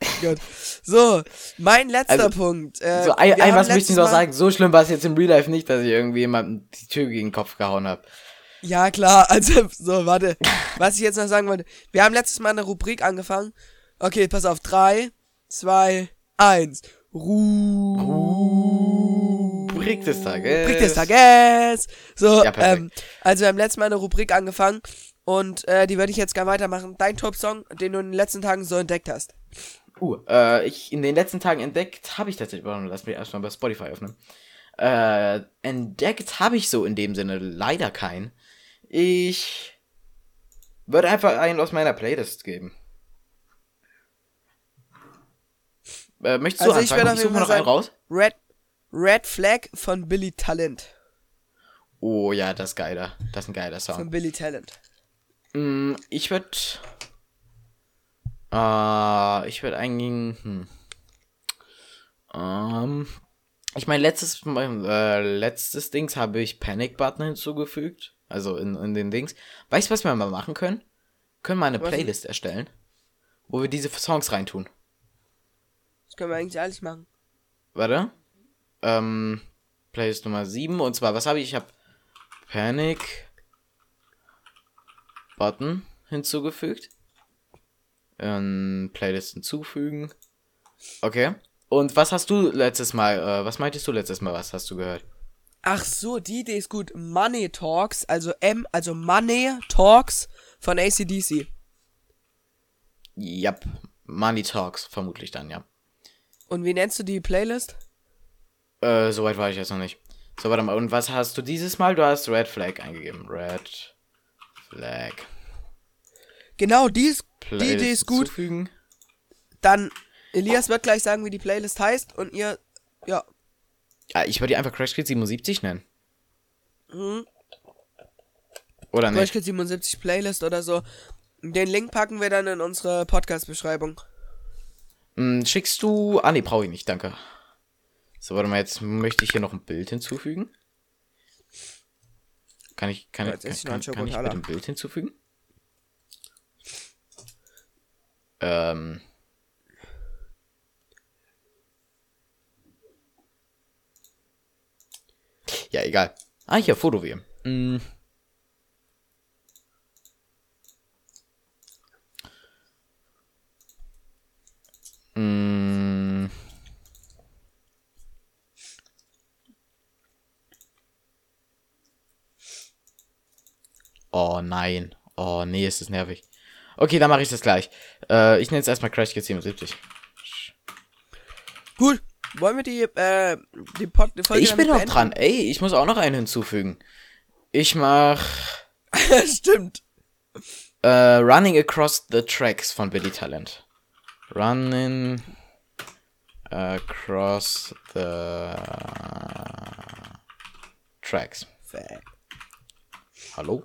*laughs*
Gut. So, mein letzter
Also,
Punkt. Äh,
So, ein, ein was möchte ich noch sagen. So schlimm war es jetzt im Real Life nicht, dass ich irgendwie jemandem die Tür gegen den Kopf gehauen habe.
Ja, klar, *laughs* also, so, warte. Was ich jetzt noch sagen wollte. Wir haben letztes Mal eine Rubrik angefangen. Okay, pass auf. Drei, zwei, eins. Ruh.
Rubrik des Tages.
Rubrik des Tages. So,
Ja,
ähm, also wir haben letztes Mal eine Rubrik angefangen und äh, die werde ich jetzt gerne weitermachen. Dein Top-Song, den du in den letzten Tagen so entdeckt hast.
Uh, äh, ich in den letzten Tagen entdeckt habe ich tatsächlich, warte mal, lass mich erstmal bei Spotify öffnen. Äh, entdeckt habe ich so in dem Sinne leider keinen. Ich würde einfach einen aus meiner Playlist geben. Äh, möchtest du
Also ich
anfangen? Ich
jeden
suche mir
Fall
noch einen raus.
Red, Red Flag von Billy Talent.
Oh ja, das ist geiler. Das ist ein geiler
Von
Song.
Billy Talent.
Mm, ich würde. Äh, ich würde eigentlich. Hm. Ähm, ich mein letztes, äh, letztes Dings habe ich Panic Button hinzugefügt. Also in, in den Dings. Weißt du, was wir mal machen können? Können wir eine
Was?
Playlist erstellen, wo wir diese Songs reintun.
Das können wir eigentlich alles machen.
Warte. Ähm, Playlist Nummer 7. Und zwar, was habe ich? Ich habe Panic Button hinzugefügt. Ähm, Playlist hinzufügen. Okay. Und was hast du letztes Mal, äh, was meintest du letztes Mal, was hast du gehört?
Ach so, die Idee ist gut. Money Talks, also M, also Money Talks von ACDC.
Yep. Money Talks, vermutlich dann, ja.
Und wie nennst du die Playlist?
Äh, soweit war ich jetzt noch nicht. So, warte mal. Und was hast du dieses Mal? Du hast Red Flag eingegeben. Red Flag.
Genau, die, ist, die
Playlist
Idee ist gut.
Zufügen.
Dann, Elias wird gleich sagen, wie die Playlist heißt und ihr, ja.
Ja, ich würde die einfach Crash Kids 77 nennen.
Mhm.
Oder
Crash
nicht?
Kids 77 Playlist oder so. Den Link packen wir dann in unsere Podcast-Beschreibung.
Hm, schickst du. Ah, nee, brauche ich nicht, danke. So, warte mal, jetzt möchte ich hier noch ein Bild hinzufügen. Kann ich, kann,
Ja,
kann, kann, kann ich bitte ein Bild hinzufügen? Ähm. Ja, egal. Ah, hier, Foto wir. Hm. Hm. Oh nein. Oh nee, ist das nervig. Okay, dann mache ich das gleich. Äh, ich nenne es erstmal Crash Kids 77.
Gut. Wollen wir die, äh, die, Pod die Folge
Ich bin noch dran. Ey, ich muss auch noch einen hinzufügen. Ich mach *laughs*
Stimmt.
äh, Running Across the Tracks von Billy Talent. Running across the tracks.
Fuck.
Hallo?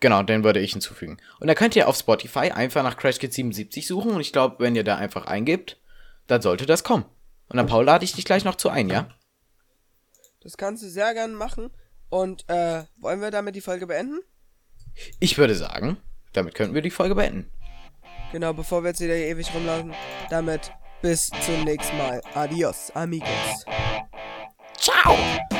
Genau, den würde ich hinzufügen. Und da könnt ihr auf Spotify einfach nach Crash Kids 77 suchen und ich glaube, wenn ihr da einfach eingebt, dann sollte das kommen. Und dann, Paul, lade ich dich gleich noch zu ein, ja?
Das kannst du sehr gern machen. Und, äh, wollen wir damit die Folge beenden?
Ich würde sagen, damit könnten wir die Folge beenden.
Genau, bevor wir jetzt wieder hier ewig rumlaufen. Damit bis zum nächsten Mal. Adios, amigos.
Ciao!